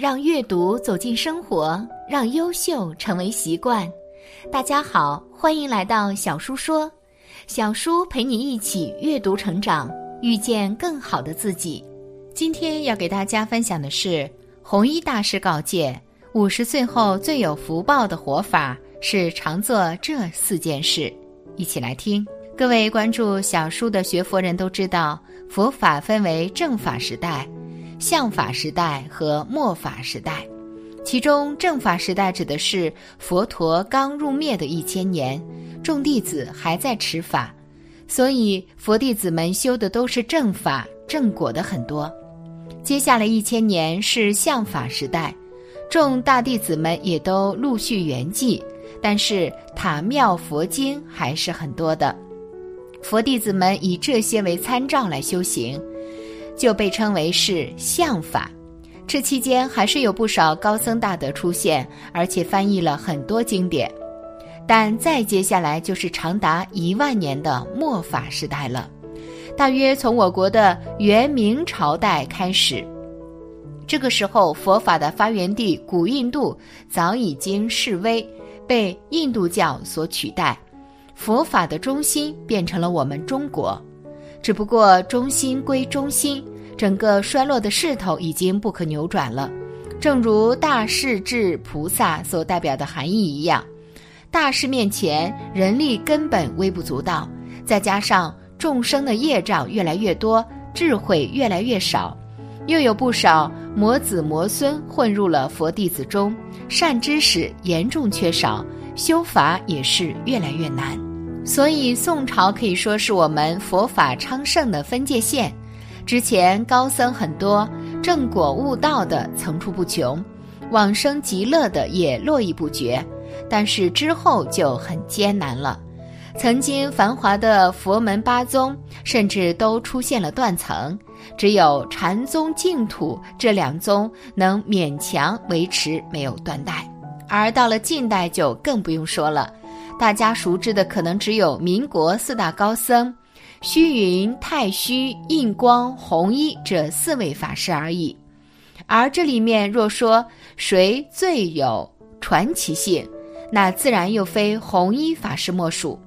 让阅读走进生活，让优秀成为习惯。大家好，欢迎来到小叔说，小叔陪你一起阅读成长，遇见更好的自己。今天要给大家分享的是弘一大师告诫：五十岁后最有福报的活法是常做这四件事。一起来听。各位关注小叔的学佛人都知道，佛法分为正法时代。相法时代和末法时代，其中正法时代指的是佛陀刚入灭的一千年，众弟子还在持法，所以佛弟子们修的都是正法，正果的很多。接下来一千年是相法时代，众大弟子们也都陆续圆寂，但是塔庙佛经还是很多的，佛弟子们以这些为参照来修行。就被称为是相法，这期间还是有不少高僧大德出现，而且翻译了很多经典。但再接下来就是长达一万年的末法时代了，大约从我国的元明朝代开始。这个时候，佛法的发源地古印度早已经式微，被印度教所取代，佛法的中心变成了我们中国。只不过中心归中心，整个衰落的势头已经不可扭转了。正如大势至菩萨所代表的含义一样，大势面前，人力根本微不足道，再加上众生的业障越来越多，智慧越来越少，又有不少魔子魔孙混入了佛弟子中，善知识严重缺少，修法也是越来越难。所以，宋朝可以说是我们佛法昌盛的分界线。之前高僧很多，正果悟道的层出不穷，往生极乐的也络绎不绝。但是之后就很艰难了。曾经繁华的佛门八宗，甚至都出现了断层，只有禅宗净土这两宗能勉强维持，没有断代。而到了近代，就更不用说了。大家熟知的可能只有民国四大高僧，虚云、太虚、印光、弘一这四位法师而已。而这里面若说谁最有传奇性，那自然又非弘一法师莫属。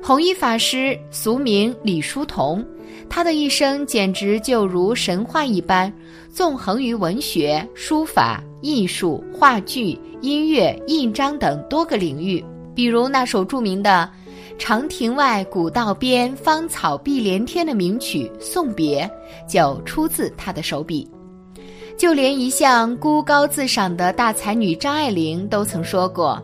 弘一法师俗名李叔同，他的一生简直就如神话一般，纵横于文学、书法、艺术、话剧、音乐、印章等多个领域。比如那首著名的“长亭外，古道边，芳草碧连天”的名曲《送别》，就出自他的手笔。就连一向孤高自赏的大才女张爱玲都曾说过：“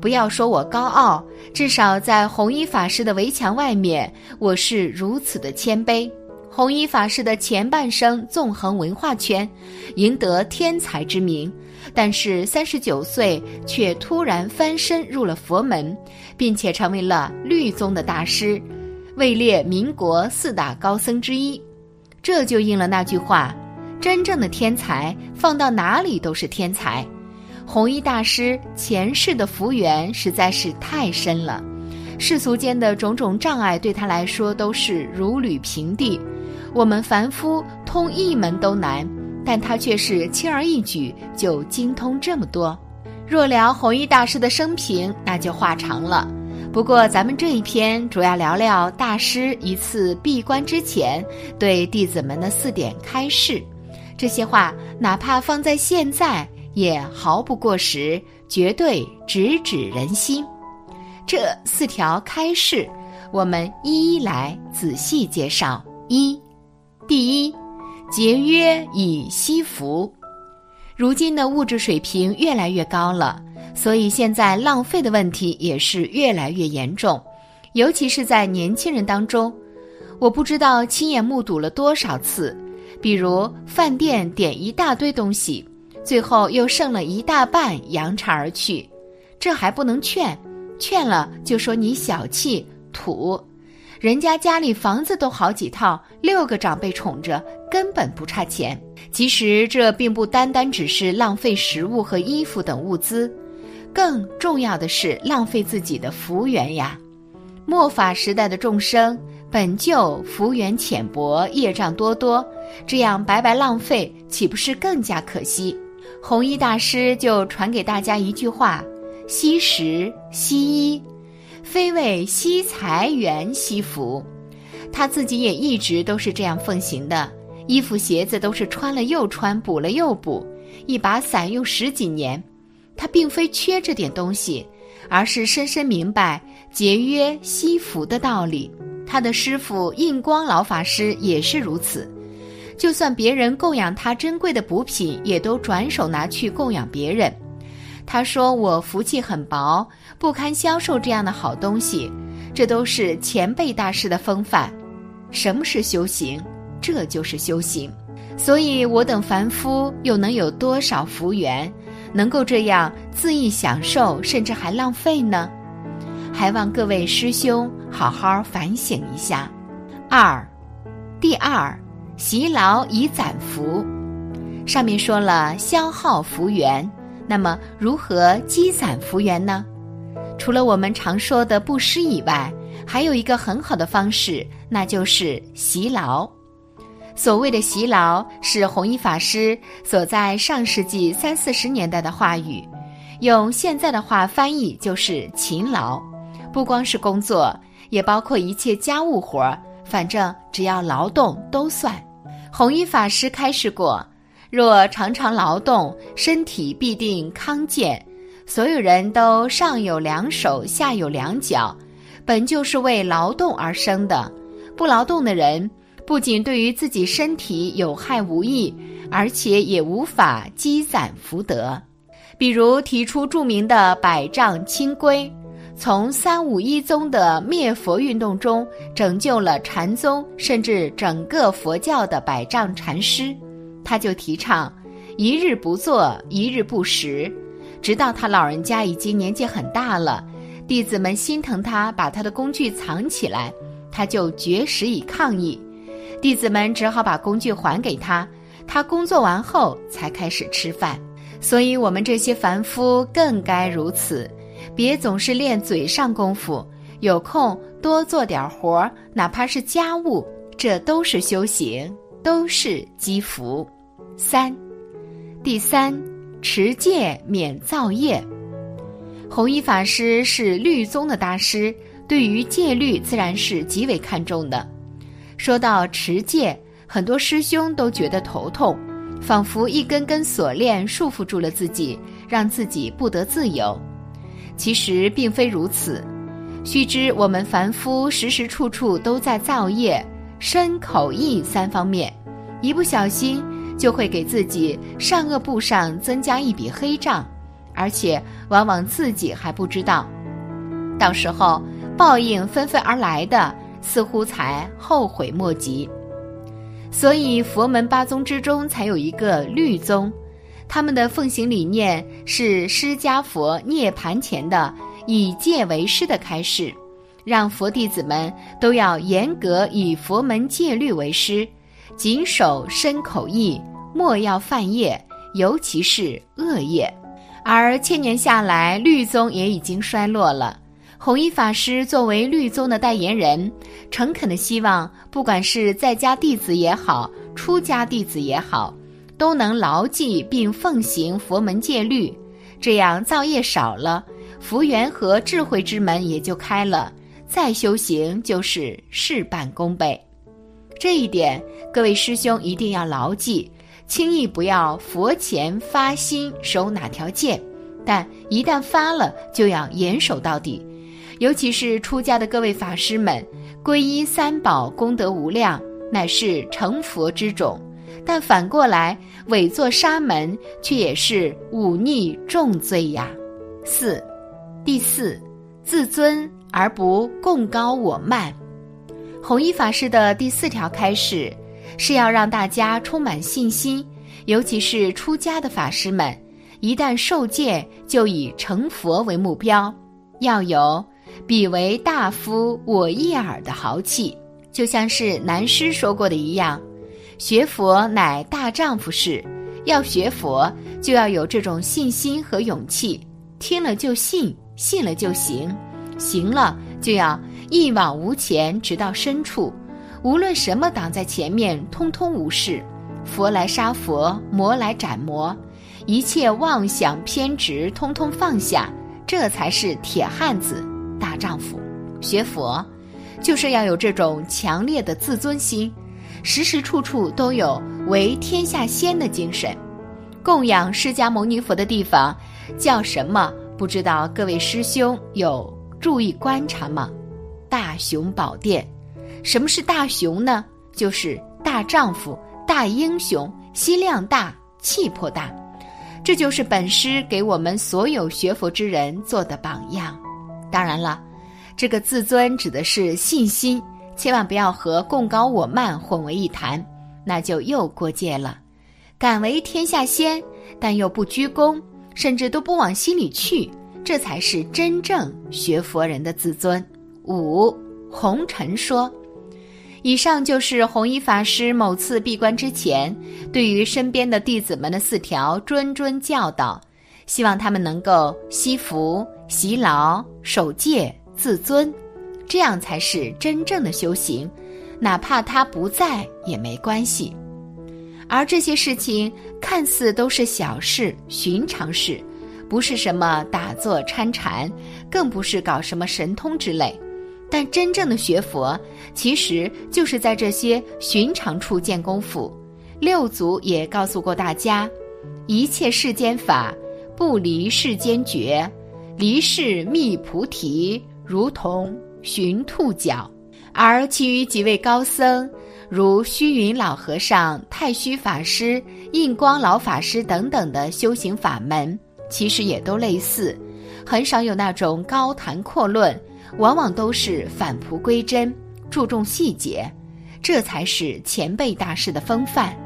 不要说我高傲，至少在弘一法师的围墙外面，我是如此的谦卑。”弘一法师的前半生纵横文化圈，赢得天才之名。但是三十九岁却突然翻身入了佛门，并且成为了律宗的大师，位列民国四大高僧之一。这就应了那句话：真正的天才放到哪里都是天才。弘一大师前世的福缘实在是太深了，世俗间的种种障碍对他来说都是如履平地，我们凡夫通一门都难。但他却是轻而易举就精通这么多。若聊弘一大师的生平，那就话长了。不过咱们这一篇主要聊聊大师一次闭关之前对弟子们的四点开示。这些话哪怕放在现在也毫不过时，绝对直指人心。这四条开示，我们一一来仔细介绍。一，第一。节约以惜福，如今的物质水平越来越高了，所以现在浪费的问题也是越来越严重，尤其是在年轻人当中。我不知道亲眼目睹了多少次，比如饭店点一大堆东西，最后又剩了一大半扬长而去，这还不能劝，劝了就说你小气土。人家家里房子都好几套，六个长辈宠着，根本不差钱。其实这并不单单只是浪费食物和衣服等物资，更重要的是浪费自己的福缘呀。末法时代的众生本就福缘浅薄，业障多多，这样白白浪费，岂不是更加可惜？弘一大师就传给大家一句话：惜食惜衣，非为惜财源惜福。他自己也一直都是这样奉行的，衣服鞋子都是穿了又穿，补了又补，一把伞用十几年。他并非缺这点东西，而是深深明白节约惜福的道理。他的师傅印光老法师也是如此，就算别人供养他珍贵的补品，也都转手拿去供养别人。他说：“我福气很薄，不堪销售这样的好东西。”这都是前辈大师的风范。什么是修行？这就是修行。所以我等凡夫又能有多少福缘，能够这样恣意享受，甚至还浪费呢？还望各位师兄好好反省一下。二，第二，习劳以攒福。上面说了消耗福缘，那么如何积攒福缘呢？除了我们常说的布施以外，还有一个很好的方式，那就是习劳。所谓的习劳，是弘一法师所在上世纪三四十年代的话语，用现在的话翻译就是勤劳。不光是工作，也包括一切家务活儿，反正只要劳动都算。弘一法师开示过：若常常劳动，身体必定康健。所有人都上有两手，下有两脚，本就是为劳动而生的。不劳动的人，不仅对于自己身体有害无益，而且也无法积攒福德。比如提出著名的百丈清规。从三武一宗的灭佛运动中拯救了禅宗，甚至整个佛教的百丈禅师，他就提倡一日不做，一日不食，直到他老人家已经年纪很大了，弟子们心疼他，把他的工具藏起来，他就绝食以抗议，弟子们只好把工具还给他，他工作完后才开始吃饭。所以，我们这些凡夫更该如此。别总是练嘴上功夫，有空多做点活儿，哪怕是家务，这都是修行，都是积福。三，第三，持戒免造业。弘一法师是律宗的大师，对于戒律自然是极为看重的。说到持戒，很多师兄都觉得头痛，仿佛一根根锁链束缚住了自己，让自己不得自由。其实并非如此，须知我们凡夫时时处处都在造业，身口意三方面，一不小心就会给自己善恶簿上增加一笔黑账，而且往往自己还不知道，到时候报应纷纷而来的，似乎才后悔莫及。所以佛门八宗之中才有一个律宗。他们的奉行理念是释迦佛涅盘前的以戒为师的开示，让佛弟子们都要严格以佛门戒律为师，谨守身口意，莫要犯业，尤其是恶业。而千年下来，律宗也已经衰落了。弘一法师作为律宗的代言人，诚恳的希望，不管是在家弟子也好，出家弟子也好。都能牢记并奉行佛门戒律，这样造业少了，福缘和智慧之门也就开了，再修行就是事半功倍。这一点，各位师兄一定要牢记，轻易不要佛前发心守哪条戒，但一旦发了，就要严守到底。尤其是出家的各位法师们，皈依三宝，功德无量，乃是成佛之种。但反过来，伪作沙门却也是忤逆重罪呀。四，第四，自尊而不共高我慢。弘一法师的第四条开始，是要让大家充满信心，尤其是出家的法师们，一旦受戒，就以成佛为目标，要有彼为大夫，我一耳的豪气，就像是南师说过的一样。学佛乃大丈夫事，要学佛就要有这种信心和勇气，听了就信，信了就行，行了就要一往无前，直到深处，无论什么挡在前面，通通无视。佛来杀佛，魔来斩魔，一切妄想偏执通通放下，这才是铁汉子、大丈夫。学佛，就是要有这种强烈的自尊心，时时处处都有为天下先的精神。供养释迦牟尼佛的地方叫什么？不知道各位师兄有注意观察吗？大雄宝殿。什么是大雄呢？就是大丈夫、大英雄，心量大，气魄大。这就是本师给我们所有学佛之人做的榜样。当然了，这个自尊指的是信心，千万不要和贡高我慢混为一谈，那就又过界了。敢为天下先，但又不居功，甚至都不往心里去，这才是真正学佛人的自尊。五红尘说。以上就是弘一法师某次闭关之前，对于身边的弟子们的四条谆谆教导，希望他们能够惜福、习劳、守戒、自尊，这样才是真正的修行。哪怕他不在也没关系。而这些事情看似都是小事、寻常事，不是什么打坐参禅，更不是搞什么神通之类。但真正的学佛，其实就是在这些寻常处见功夫。六祖也告诉过大家，一切世间法不离世间觉，离世觅菩提，如同寻兔角。而其余几位高僧，如虚云老和尚、太虚法师、印光老法师等等的修行法门，其实也都类似，很少有那种高谈阔论。往往都是返璞归真，注重细节，这才是前辈大师的风范。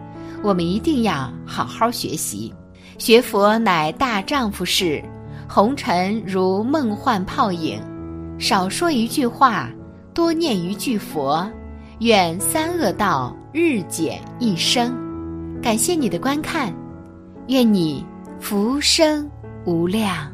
我们一定要好好学习。学佛乃大丈夫事，红尘如梦幻泡影，少说一句话，多念一句佛，愿三恶道日减一生。感谢你的观看，愿你福生无量。